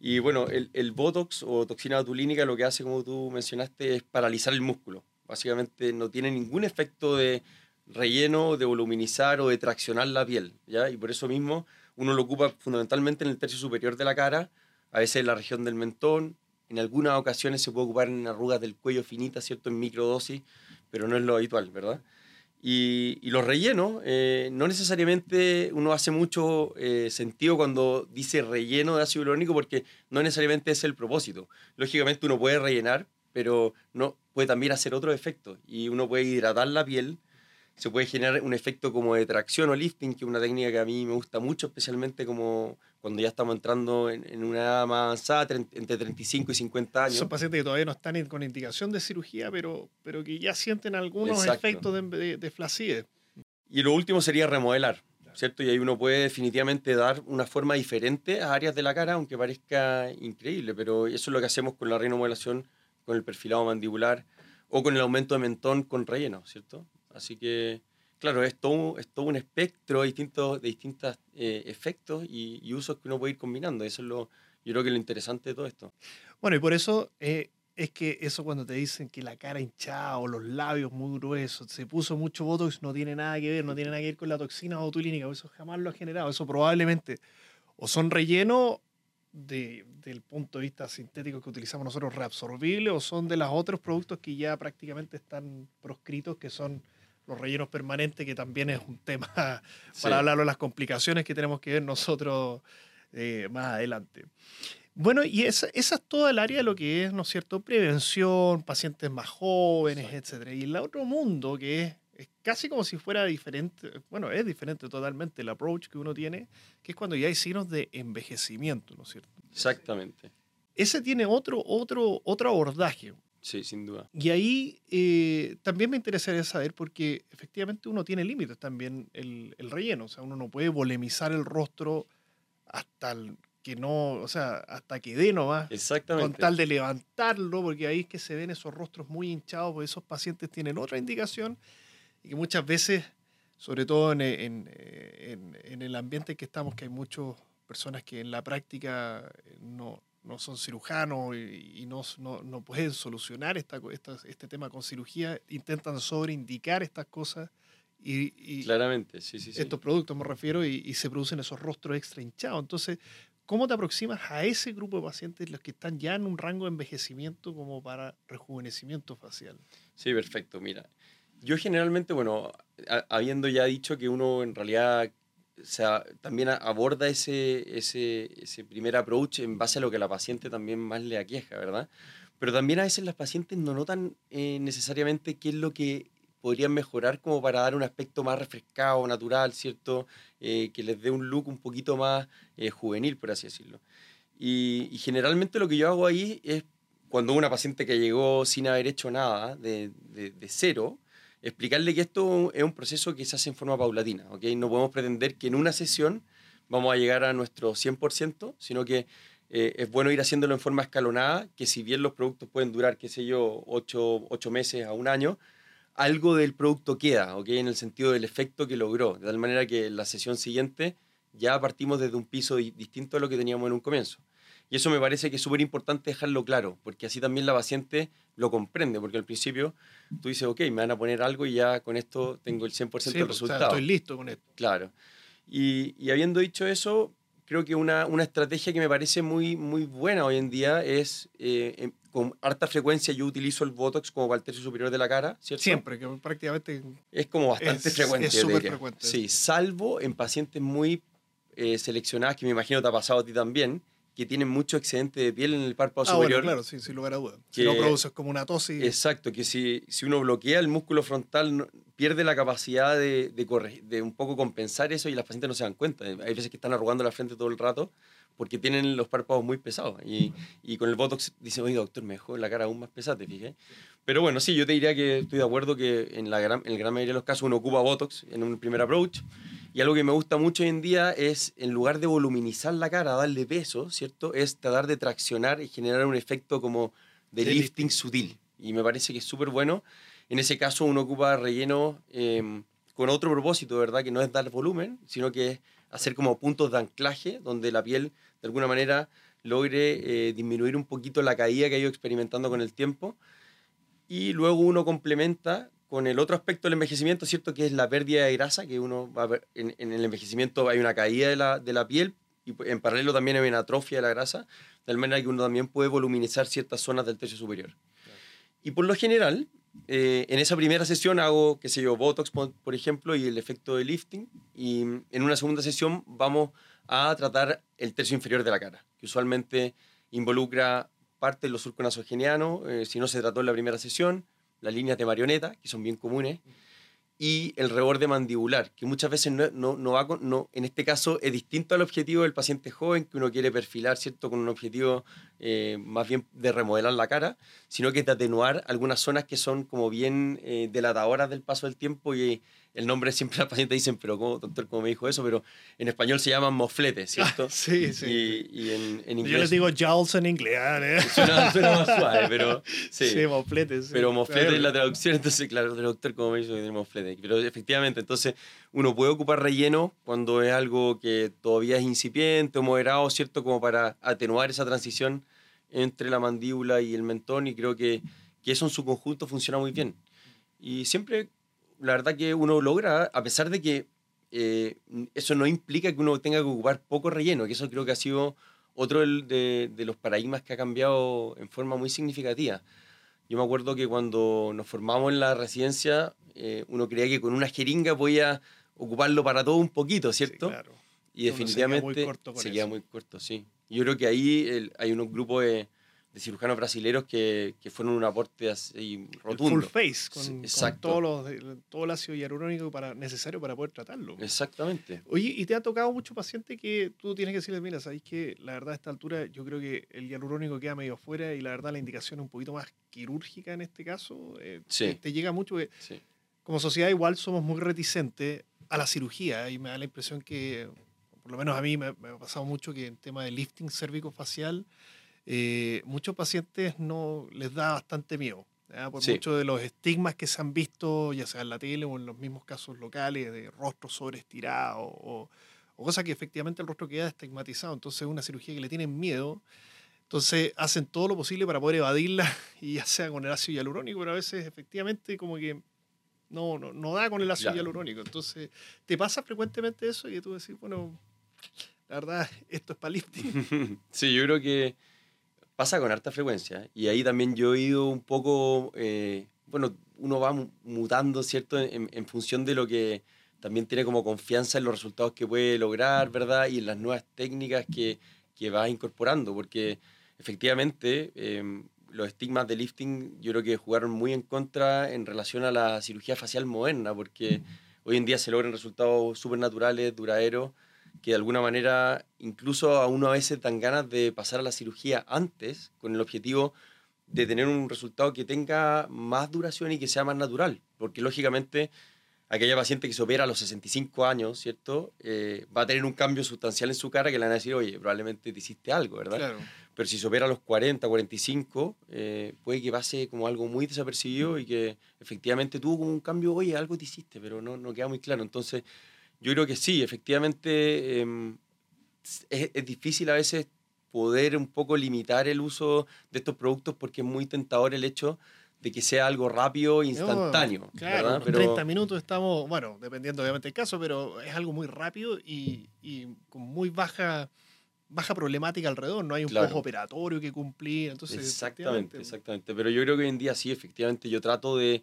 Y bueno, el, el Botox o toxina botulínica lo que hace, como tú mencionaste, es paralizar el músculo. Básicamente no tiene ningún efecto de relleno, de voluminizar o de traccionar la piel, ¿ya? Y por eso mismo uno lo ocupa fundamentalmente en el tercio superior de la cara, a veces en la región del mentón, en algunas ocasiones se puede ocupar en arrugas del cuello finitas, ¿cierto? En microdosis, pero no es lo habitual, ¿verdad? Y, y los rellenos, eh, no necesariamente uno hace mucho eh, sentido cuando dice relleno de ácido hialurónico porque no necesariamente es el propósito. Lógicamente uno puede rellenar, pero no, puede también hacer otro efecto y uno puede hidratar la piel, se puede generar un efecto como de tracción o lifting, que es una técnica que a mí me gusta mucho, especialmente como cuando ya estamos entrando en, en una edad más avanzada, tre- entre 35 y 50 años. Son pacientes que todavía no están in- con indicación de cirugía, pero, pero que ya sienten algunos Exacto. efectos de, de, de flacidez. Y lo último sería remodelar, ¿cierto? Y ahí uno puede definitivamente dar una forma diferente a áreas de la cara, aunque parezca increíble, pero eso es lo que hacemos con la remodelación, con el perfilado mandibular o con el aumento de mentón con relleno, ¿cierto? Así que, claro, es todo, es todo un espectro de distintos, de distintos eh, efectos y, y usos que uno puede ir combinando. Eso es lo, yo creo que es lo interesante de todo esto. Bueno, y por eso eh, es que eso cuando te dicen que la cara hinchada o los labios muy gruesos, se puso mucho Botox, no tiene nada que ver, no tiene nada que ver con la toxina botulínica, eso jamás lo ha generado. Eso probablemente o son rellenos de, del punto de vista sintético que utilizamos nosotros reabsorbibles o son de los otros productos que ya prácticamente están proscritos, que son los rellenos permanentes, que también es un tema para Sí. hablarlo las complicaciones que tenemos que ver nosotros eh, más adelante. Bueno, y esa, esa es toda el área de lo que es, ¿no es cierto?, prevención, pacientes más jóvenes, etcétera. Y el otro mundo que es, es casi como si fuera diferente, bueno, es diferente totalmente el approach que uno tiene, que es cuando ya hay signos de envejecimiento, ¿no es cierto? Exactamente. Ese tiene otro, otro, otro abordaje. Sí, sin duda. Y ahí eh, también me interesaría saber, porque efectivamente uno tiene límites también el, el relleno. O sea, uno no puede volemizar el rostro hasta el que no, o sea, hasta que dé nomás, con Exactamente. tal de levantarlo, porque ahí es que se ven esos rostros muy hinchados, porque esos pacientes tienen otra indicación y que muchas veces, sobre todo en, en- en- en el ambiente en que estamos, que hay muchas personas que en la práctica eh, no, no son cirujanos y, y no, no, no pueden solucionar esta, este tema con cirugía, intentan sobreindicar estas cosas y, y Claramente, sí, sí, sí. estos productos me refiero y, y se producen esos rostros extra hinchados. Entonces, ¿cómo te aproximas a ese grupo de pacientes los que están ya en un rango de envejecimiento como para rejuvenecimiento facial? Sí, perfecto. Mira, yo generalmente, bueno, a- habiendo ya dicho que uno en realidad o también aborda ese, ese, ese primer approach en base a lo que la paciente también más le aqueja, ¿verdad? Pero también a veces las pacientes no notan eh, necesariamente qué es lo que podrían mejorar como para dar un aspecto más refrescado, natural, ¿cierto? Eh, que les dé un look un poquito más eh, juvenil, por así decirlo. Y, y generalmente lo que yo hago ahí es cuando una paciente que llegó sin haber hecho nada, de- de cero, explicarle que esto es un proceso que se hace en forma paulatina, ¿ok? No podemos pretender que en una sesión vamos a llegar a nuestro 100%, sino que eh, es bueno ir haciéndolo en forma escalonada, que si bien los productos pueden durar, qué sé yo, ocho, ocho meses a un año, algo del producto queda, ¿ok? En el sentido del efecto que logró, de tal manera que la sesión siguiente ya partimos desde un piso di- distinto a lo que teníamos en un comienzo. Y eso me parece que es súper importante dejarlo claro, porque así también la paciente lo comprende, porque al principio tú dices, ok, me van a poner algo y ya con esto tengo el 100% Sí, del pues, o sea, resultado. estoy listo con esto. Claro. Y, y habiendo dicho eso, creo que una, una estrategia que me parece muy, muy buena hoy en día es, eh, em- con harta frecuencia yo utilizo el Botox como para el tercio superior de la cara, ¿cierto? Siempre, que prácticamente Es como bastante Es- frecuente. es súper frecuente. Sí, salvo en pacientes muy eh, seleccionadas, que me imagino te ha pasado a ti también, que tienen mucho excedente de piel en el párpado Ah, bueno, superior. claro, sí, sin lugar a dudas. Si que- no produces como una tos y... Exacto, que si, si uno bloquea el músculo frontal, no- pierde la capacidad de, de, corre- de un poco compensar eso y las pacientes no se dan cuenta. Hay veces que están arrugando la frente todo el rato porque tienen los párpados muy pesados. Y, y con el Botox dice, oye, doctor, me dejó la cara aún más pesada, te fijé. Pero bueno, sí, yo te diría que estoy de acuerdo que en la gran, en la gran mayoría de los casos uno ocupa Botox en un primer approach. Y algo que me gusta mucho hoy en día es, en lugar de voluminizar la cara, darle peso, ¿cierto? Es tratar de traccionar y generar un efecto como de, lifting, sutil. Y me parece que es súper bueno. En ese caso uno ocupa relleno em, con otro propósito, ¿verdad? Que no es dar volumen, sino que es hacer como puntos de anclaje donde la piel de alguna manera logre eh, disminuir un poquito la caída que ha ido experimentando con el tiempo. Y luego uno complementa con el otro aspecto del envejecimiento, ¿cierto? Que es la pérdida de grasa, que uno va a ver, en, el envejecimiento hay una caída de la, de la, piel y en paralelo también hay una atrofia de la grasa, de tal manera que uno también puede voluminizar ciertas zonas del techo superior. Y por lo general, eh, en esa primera sesión hago, qué sé yo, Botox, por ejemplo, y el efecto de lifting. Y en una segunda sesión vamos a tratar el tercio inferior de la cara, que usualmente involucra parte de los surcos nasogenianos, eh, si no se trató en la primera sesión, las líneas de marioneta, que son bien comunes, y el reborde mandibular, que muchas veces no, no, no va con, no, en este caso es distinto al objetivo del paciente joven, que uno quiere perfilar, ¿cierto?, con un objetivo eh, más bien de remodelar la cara, sino que de atenuar algunas zonas que son como bien eh, delatadoras del paso del tiempo y el nombre siempre los pacientes dicen, pero ¿cómo, doctor, cómo me dijo eso? Pero en español se llaman mofletes, ¿cierto? sí, sí. Y, y en, en, inglés... Yo les digo jowls en inglés. ¿eh? Suena, suena, más suave, pero... Sí, sí mofletes. Sí. Pero mofletes es la traducción, entonces, claro, doctor, ¿cómo me dijo que mofletes? Pero efectivamente, entonces, uno puede ocupar relleno cuando es algo que todavía es incipiente o moderado, ¿cierto? Como para atenuar esa transición entre la mandíbula y el mentón y creo que, que eso en su conjunto funciona muy bien. Y siempre la verdad que uno logra, a pesar de que eh, eso no implica que uno tenga que ocupar poco relleno, que eso creo que ha sido otro de, de, los paradigmas que ha cambiado en forma muy significativa. Yo me acuerdo que cuando nos formamos en la residencia, eh, uno creía que con una jeringa podía ocuparlo para todo un poquito, ¿cierto? Sí, claro. Y definitivamente se queda muy corto, sí. Yo creo que ahí hay unos grupos de de cirujanos brasileños que, que, fueron un aporte así rotundo. El full face, con, con todo, lo, todo el ácido hialurónico para, necesario para poder tratarlo. Exactamente. Oye, ¿y te ha tocado mucho paciente que tú tienes que decirle, mira, sabéis que la verdad a esta altura yo creo que el hialurónico queda medio afuera y la verdad la indicación es un poquito más quirúrgica en este caso? Eh, sí. Te, llega mucho sí. como sociedad igual somos muy reticentes a la cirugía y me da la impresión que, por lo menos a mí me, me ha pasado mucho que en tema de lifting cérvico-facial, eh, muchos pacientes no les da bastante miedo. por sí. muchos de los estigmas que se han visto, ya sea en la tele o en los mismos casos locales, de rostro sobreestirado o, o cosas que efectivamente el rostro queda estigmatizado. Entonces, es una cirugía que le tienen miedo. Entonces, hacen todo lo posible para poder evadirla, y ya sea con el ácido hialurónico, pero a veces efectivamente como que no, no, no da con el ácido claro. hialurónico. Entonces, ¿te pasa frecuentemente eso y tú decís, bueno, la verdad, esto es lifting? sí, yo creo que pasa con harta frecuencia. Y ahí también yo he ido un poco, eh, bueno, uno va mutando, ¿cierto? En, en, función de lo que también tiene como confianza en los resultados que puede lograr, ¿verdad? Y en las nuevas técnicas que, que va incorporando, porque efectivamente eh, los estigmas de lifting yo creo que jugaron muy en contra en relación a la cirugía facial moderna, porque hoy en día se logran resultados súper naturales, duraderos, que de alguna manera incluso a uno a veces dan ganas de pasar a la cirugía antes con el objetivo de tener un resultado que tenga más duración y que sea más natural, porque lógicamente aquella paciente que se opera a los 65 años, ¿cierto? Eh, va a tener un cambio sustancial en su cara que le van a decir, oye, probablemente te hiciste algo, ¿verdad? Claro. Pero si se opera a los 40, 45, eh, puede que pase como algo muy desapercibido y que efectivamente tuvo como un cambio, oye, algo te hiciste, pero no, no queda muy claro. Entonces, yo creo que sí, efectivamente eh, es, es, difícil a veces poder un poco limitar el uso de estos productos porque es muy tentador el hecho de que sea algo rápido e instantáneo. No, claro. Pero... 30 minutos estamos, bueno, dependiendo obviamente del caso, pero es algo muy rápido y, y con muy baja baja problemática alrededor, no hay un claro. operatorio que cumplir. Entonces, exactamente, exactamente. Pero yo creo que hoy en día sí, efectivamente, yo trato de,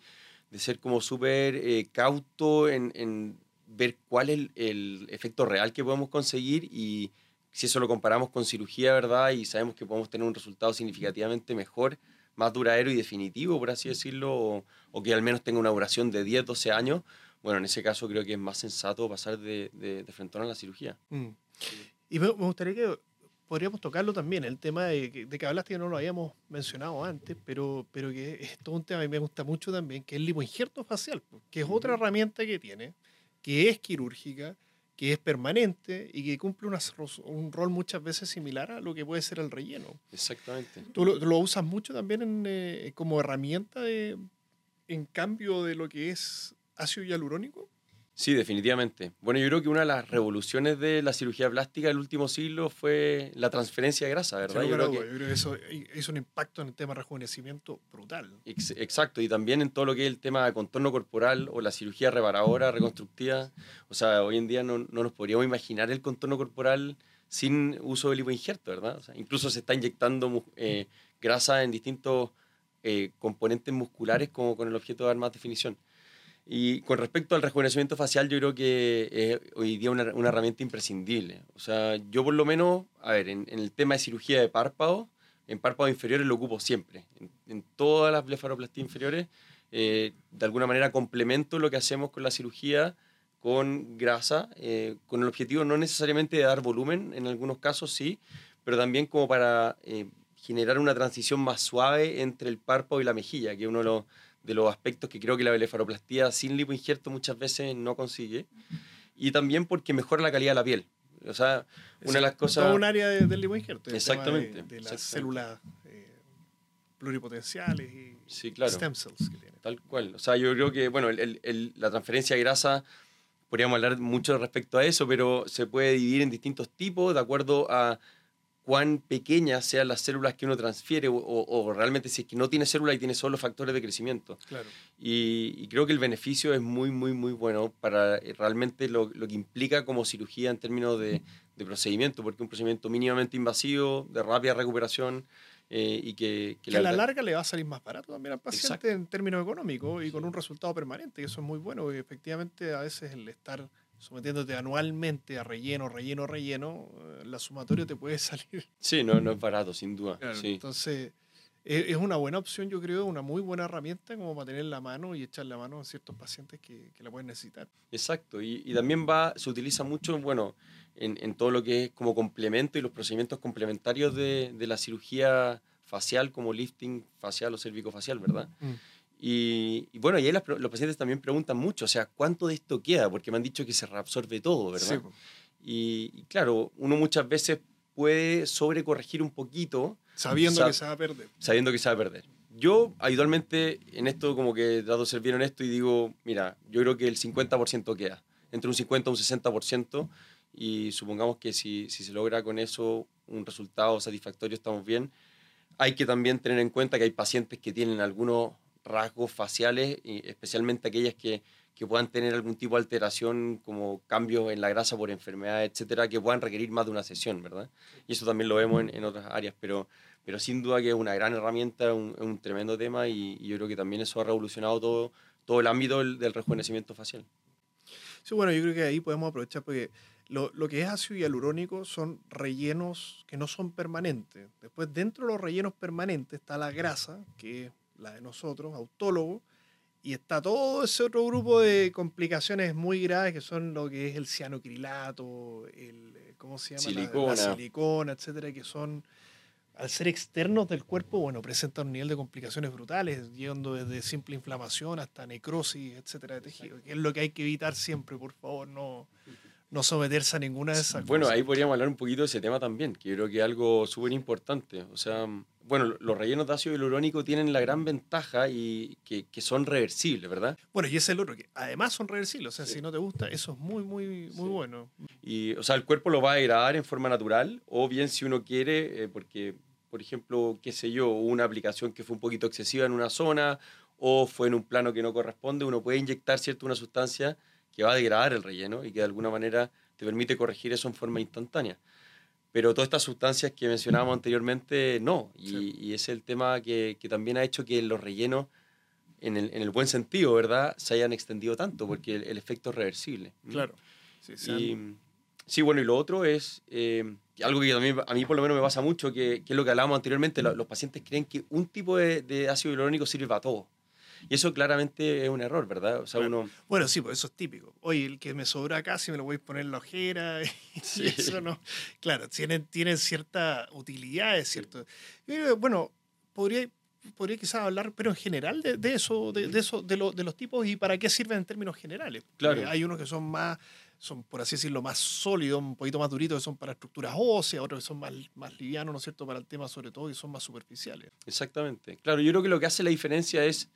de ser como súper eh, cauto en, en ver cuál es el, el, efecto real que podemos conseguir y si eso lo comparamos con cirugía, ¿verdad? Y sabemos que podemos tener un resultado significativamente mejor, más duradero y definitivo, por así decirlo, o, o que al menos tenga una duración de 10, 12 años, bueno, en ese caso creo que es más sensato pasar de, de, de frente a la cirugía. Mm. Y me, me gustaría que podríamos tocarlo también, el tema de, de que hablaste que no lo habíamos mencionado antes, pero, pero que es todo un tema que me gusta mucho también, que es el lipoinjerto facial, que es otra herramienta que tiene, que es quirúrgica, que es permanente y que cumple una- un rol muchas veces similar a lo que puede ser el relleno. Exactamente. ¿Tú lo, lo usas mucho también en, eh, como herramienta de- en cambio de lo que es ácido hialurónico? Sí, definitivamente. Bueno, yo creo que una de las revoluciones de la cirugía plástica del último siglo fue la transferencia de grasa, ¿verdad? Yo creo que, yo creo que eso hizo un impacto en el tema de rejuvenecimiento brutal. ex- exacto, y también en todo lo que es el tema de contorno corporal o la cirugía reparadora, reconstructiva. O sea, hoy en día no, no nos podríamos imaginar el contorno corporal sin uso de lipoinjerto, ¿verdad? O sea, incluso se está inyectando eh, grasa en distintos eh, componentes musculares como con el objeto de dar más definición. Y con respecto al rejuvenecimiento facial, yo creo que es hoy día una, una herramienta imprescindible. O sea, yo por lo menos, a ver, en, en el tema de cirugía de párpado, en párpados inferiores lo ocupo siempre. En, en todas las blefaroplastías inferiores, eh, de alguna manera complemento lo que hacemos con la cirugía con grasa, eh, con el objetivo no necesariamente de dar volumen, en algunos casos sí, pero también como para eh, generar una transición más suave entre el párpado y la mejilla, que uno los, de los aspectos que creo que la blefaroplastia sin lipoinjerto muchas veces no consigue. Y también porque mejora la calidad de la piel. O sea, una de las cosas... Todo un área de- del lipoinjerto. Exactamente, De, de las células eh, pluripotenciales y Sí, claro. stem cells que tiene. Tal cual. O sea, yo creo que, bueno, el- el- el- la transferencia de grasa, podríamos hablar mucho respecto a eso, pero se puede dividir en distintos tipos de acuerdo a cuán pequeñas sean las células que uno transfiere o, o- realmente si es que no tiene célula y tiene solo factores de crecimiento. Claro. Y, y creo que el beneficio es muy, muy, muy bueno para eh, realmente lo, lo que implica como cirugía en términos de, de procedimiento, porque un procedimiento mínimamente invasivo, de rápida recuperación eh, y que, Que a la larga le va a salir más barato también al paciente Exacto. en términos económicos y con un resultado permanente, que eso es muy bueno, porque efectivamente a veces el estar sometiéndote anualmente a relleno, relleno, relleno, eh, la sumatoria te puede salir. Sí, no, no es barato, sin duda. Claro, sí. Entonces, es, es una buena opción, yo creo, una muy buena herramienta como para tener la mano y echar la mano a ciertos pacientes que, que la pueden necesitar. Exacto, y, y también va, se utiliza mucho, bueno, en, en todo lo que es como complemento y los procedimientos complementarios de, de la cirugía facial, como lifting facial o cervicofacial, ¿verdad? Y, y bueno, y ahí las los pacientes también preguntan mucho, o sea, ¿cuánto de esto queda? Porque me han dicho que se reabsorbe todo, ¿verdad? Sí. Y, y claro, uno muchas veces puede sobrecorregir un poquito sabiendo Sa- que se va a perder. sabiendo que se va a perder. Yo habitualmente en esto como que trato de ser bien honesto y digo, mira, yo creo que el 50% queda, entre un 50 y un 60%, y supongamos que si, si se logra con eso un resultado satisfactorio, estamos bien. Hay que también tener en cuenta que hay pacientes que tienen algunos rasgos faciales, y especialmente aquellas que, que puedan tener algún tipo de alteración como cambios en la grasa por enfermedad, etcétera, que puedan requerir más de una sesión, ¿verdad? Y eso también lo vemos en, en otras áreas, pero, pero sin duda que es una gran herramienta, un, un tremendo tema y, yo creo que también eso ha revolucionado todo, todo el ámbito del, del rejuvenecimiento facial. Sí, bueno, yo creo que ahí podemos aprovechar porque lo, lo que es ácido hialurónico son rellenos que no son permanentes. Después, dentro de los rellenos permanentes está la grasa, que es la de nosotros, autólogo, y está todo ese otro grupo de complicaciones muy graves que son lo que es el cianocrilato, el, eh, ¿cómo se llama? La- Silicona. La, silicona, etcétera, que son, al ser externos del cuerpo, bueno, presentan un nivel de complicaciones brutales, llegando desde simple inflamación hasta necrosis, etcétera, de tejido, que es lo que hay que evitar siempre, por favor, no, no someterse a ninguna de esas Bueno, cosas. ahí podríamos hablar un poquito de ese tema también, que yo creo que es algo súper importante. O sea, bueno, los rellenos de ácido hialurónico tienen la gran ventaja y que, que son reversibles, ¿verdad? Bueno, y es el otro, que además son reversibles, o sea, Sí. si no te gusta, eso es muy, muy, muy Sí. bueno. Y, o sea, el cuerpo lo va a degradar en forma natural, o bien si uno quiere, eh, porque, por ejemplo, qué sé yo, una aplicación que fue un poquito excesiva en una zona, o fue en un plano que no corresponde, uno puede inyectar, ¿cierto?, una sustancia que va a degradar el relleno y que de alguna manera te permite corregir eso en forma instantánea. Pero todas estas sustancias que mencionábamos anteriormente, no. Y, Sí. y es el tema que, que también ha hecho que los rellenos, en el, en el buen sentido, ¿verdad?, se hayan extendido tanto, porque el, el efecto es reversible. Claro. Sí, han- Y, sí, bueno, y lo otro es eh, algo que también a mí por lo menos me pasa mucho, que, que es lo que hablábamos anteriormente, lo- los pacientes creen que un tipo de, de ácido hialurónico sirve para todo. Y eso claramente es un error, ¿verdad? O sea, Claro. uno... Bueno, sí, pues eso es típico. Oye, el que me sobró acá, si me lo voy a poner en la ojera. Y Sí. eso no. Claro, tienen, tienen cierta utilidad, es cierto. Eh, bueno, podría, podría quizás hablar, pero en general, de, de eso, de, de eso de, lo- de los tipos y para qué sirven en términos generales. Claro. Eh, hay unos que son más, son por así decirlo, más sólidos, un poquito más duritos, que son para estructuras óseas, otros que son más, más livianos, ¿no es cierto?, para el tema sobre todo, y son más superficiales. Exactamente. Claro, yo creo que lo que hace la diferencia es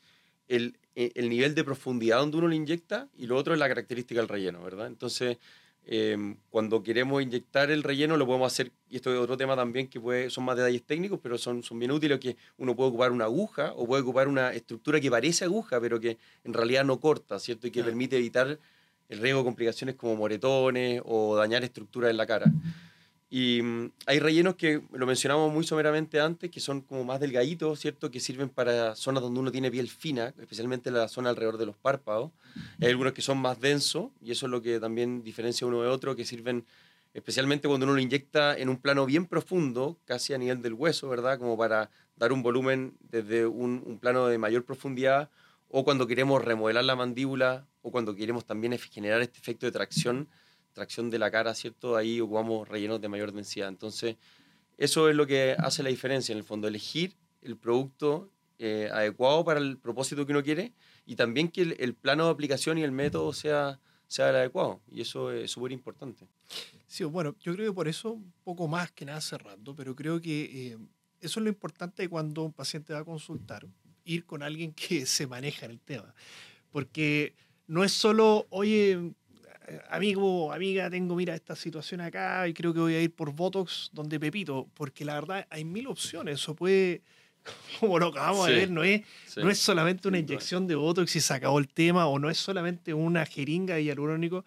el, e- el nivel de profundidad donde uno lo inyecta y lo otro es la característica del relleno, ¿verdad? Entonces, em, cuando queremos inyectar el relleno lo podemos hacer, y esto es otro tema también que puede, son más detalles técnicos, pero son, son bien útiles, que uno puede ocupar una aguja o puede ocupar una estructura que parece aguja, pero que en realidad no corta, ¿cierto? Y que permite evitar el riesgo de complicaciones como moretones o dañar estructuras en la cara. Y mm, hay rellenos que lo mencionamos muy someramente antes, que son como más delgaditos, ¿cierto? Que sirven para zonas donde uno tiene piel fina, especialmente la zona alrededor de los párpados. Hay algunos que son más densos, y eso es lo que también diferencia uno de otro, que sirven especialmente cuando uno lo inyecta en un plano bien profundo, casi a nivel del hueso, ¿verdad? Como para dar un volumen desde un, un plano de mayor profundidad, o cuando queremos remodelar la mandíbula, o cuando queremos también generar este efecto de tracción, tracción de la cara, ¿cierto? Ahí ocupamos rellenos de mayor densidad. Entonces, eso es lo que hace la diferencia, en el fondo, elegir el producto eh, adecuado para el propósito que uno quiere y también que el, el plano de aplicación y el método sea, sea el adecuado. Y eso es súper importante. Sí, bueno, yo creo que por eso, poco más que nada cerrando, pero creo que eh, eso es lo importante cuando un paciente va a consultar, ir con alguien que se maneja en el tema. Porque no es solo, oye, amigo, amiga, tengo, mira, esta situación acá y creo que voy a ir por Botox donde Pepito, porque la verdad hay mil opciones, eso puede, como lo acabamos Sí. de ver, no es, Sí. no es solamente una inyección de Botox y se acabó el tema, o no es solamente una jeringa de hialurónico,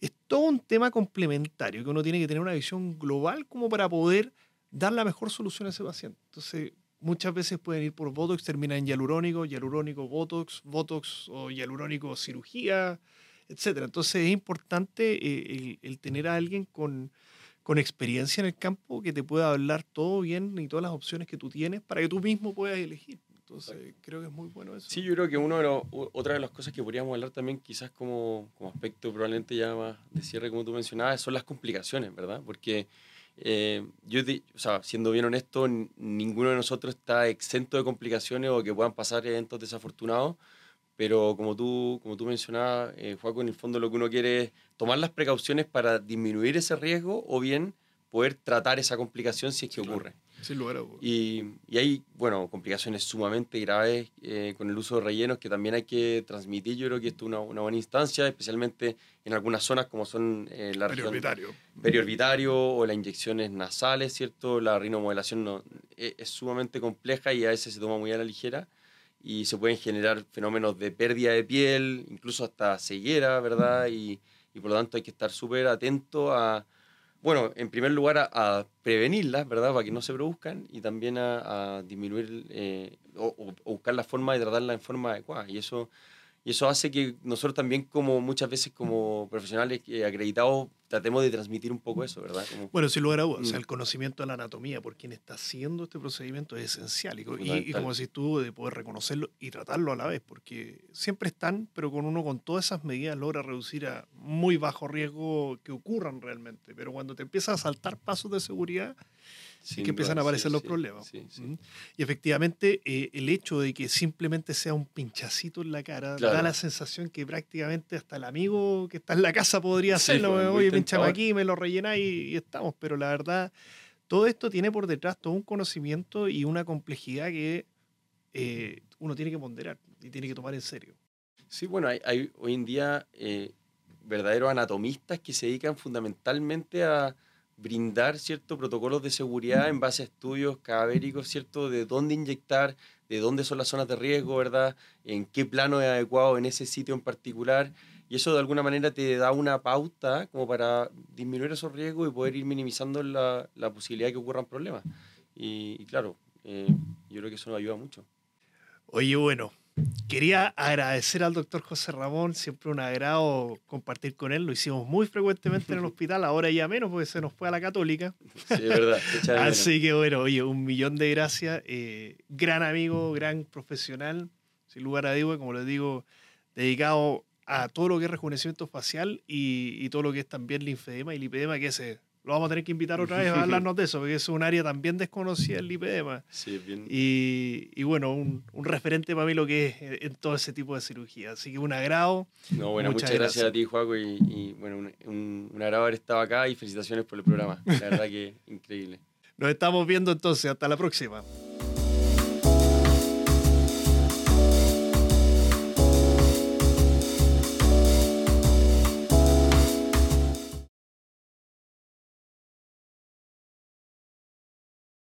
es todo un tema complementario que uno tiene que tener una visión global como para poder dar la mejor solución a ese paciente. Entonces, muchas veces pueden ir por Botox, terminan en hialurónico, hialurónico, Botox, Botox o hialurónico, cirugía, etc. Entonces, es importante eh, el, el tener a alguien con, con experiencia en el campo que te pueda hablar todo bien y todas las opciones que tú tienes para que tú mismo puedas elegir. Entonces, creo que es muy bueno eso. Sí, yo creo que uno de los, otra de las cosas que podríamos hablar también, quizás como, como aspecto probablemente ya más de cierre, como tú mencionabas, son las complicaciones, ¿verdad? Porque eh, yo, o sea, siendo bien honesto, ninguno de nosotros está exento de complicaciones o que puedan pasar eventos desafortunados, pero como tú, como tú mencionabas, eh, Joaco, en el fondo lo que uno quiere es tomar las precauciones para disminuir ese riesgo o bien poder tratar esa complicación si es que Sí, ocurre. Sin lugar a dudas. Y, y hay, bueno, complicaciones sumamente graves eh, con el uso de rellenos que también hay que transmitir. Yo creo que esto es una, una buena instancia, especialmente en algunas zonas como son eh, la región Periorbitario. periorbitario o las inyecciones nasales, ¿cierto? La rinomodelación no, es, es sumamente compleja y a veces se toma muy a la ligera y se pueden generar fenómenos de pérdida de piel, incluso hasta ceguera, ¿verdad? Y, y por lo tanto hay que estar súper atento a, bueno, en primer lugar a, a prevenirlas, ¿verdad? Para que no se produzcan y también a, a disminuir eh, o, o- o buscar la forma de tratarla en forma adecuada. Y eso, y eso hace que nosotros también, como muchas veces como profesionales eh, acreditados, tratemos de transmitir un poco eso, ¿verdad? Como- Bueno, sin lugar a dudas, o sea, Mm. el conocimiento de la anatomía por quien está haciendo este procedimiento es esencial. Y, y- como decís tú, de poder reconocerlo y tratarlo a la vez, porque siempre están, pero con uno con todas esas medidas logra reducir a muy bajo riesgo que ocurran realmente. Pero cuando te empiezas a saltar pasos de seguridad, sin que empiezan duda, a aparecer sí, los sí, problemas. sí. Y efectivamente, eh, el hecho de que simplemente sea un pinchacito en la cara da Claro. la sensación que prácticamente hasta el amigo que está en la casa podría hacerlo. pues, Oye, pinchame aquí, me lo rellenáis y, y estamos. Pero la verdad, todo esto tiene por detrás todo un conocimiento y una complejidad que eh, uno tiene que ponderar y tiene que tomar en serio. Sí, bueno, hay, hay hoy en día eh, verdaderos anatomistas que se dedican fundamentalmente a brindar ciertos protocolos de seguridad en base a estudios cadavéricos, ¿cierto? De dónde inyectar, de dónde son las zonas de riesgo, ¿verdad? En qué plano es adecuado en ese sitio en particular. Y eso de alguna manera te da una pauta como para disminuir esos riesgos y poder ir minimizando la, la posibilidad de que ocurran problemas. Y, y claro, eh, yo creo que eso nos ayuda mucho. Oye, bueno, quería agradecer al doctor José Ramón, siempre un agrado compartir con él, lo hicimos muy frecuentemente en el hospital, ahora ya menos porque se nos fue a la católica. Sí, es verdad. Así que bueno, oye, un millón de gracias, eh, gran amigo, gran profesional, sin lugar a dudas, como les digo, dedicado a todo lo que es rejuvenecimiento facial y, y todo lo que es también linfedema y lipedema, que ese lo vamos a tener que invitar otra vez a hablarnos de eso, porque es un área también desconocida el lipedema. Sí, bien. Y, y bueno, un, un, referente para mí lo que es en todo ese tipo de cirugía. Así que un agrado. No, bueno, muchas, muchas gracias. a ti, Juaco, y, y bueno, un, un, un, agrado haber estado acá y felicitaciones por el programa. La verdad que increíble. Nos estamos viendo entonces. Hasta la próxima.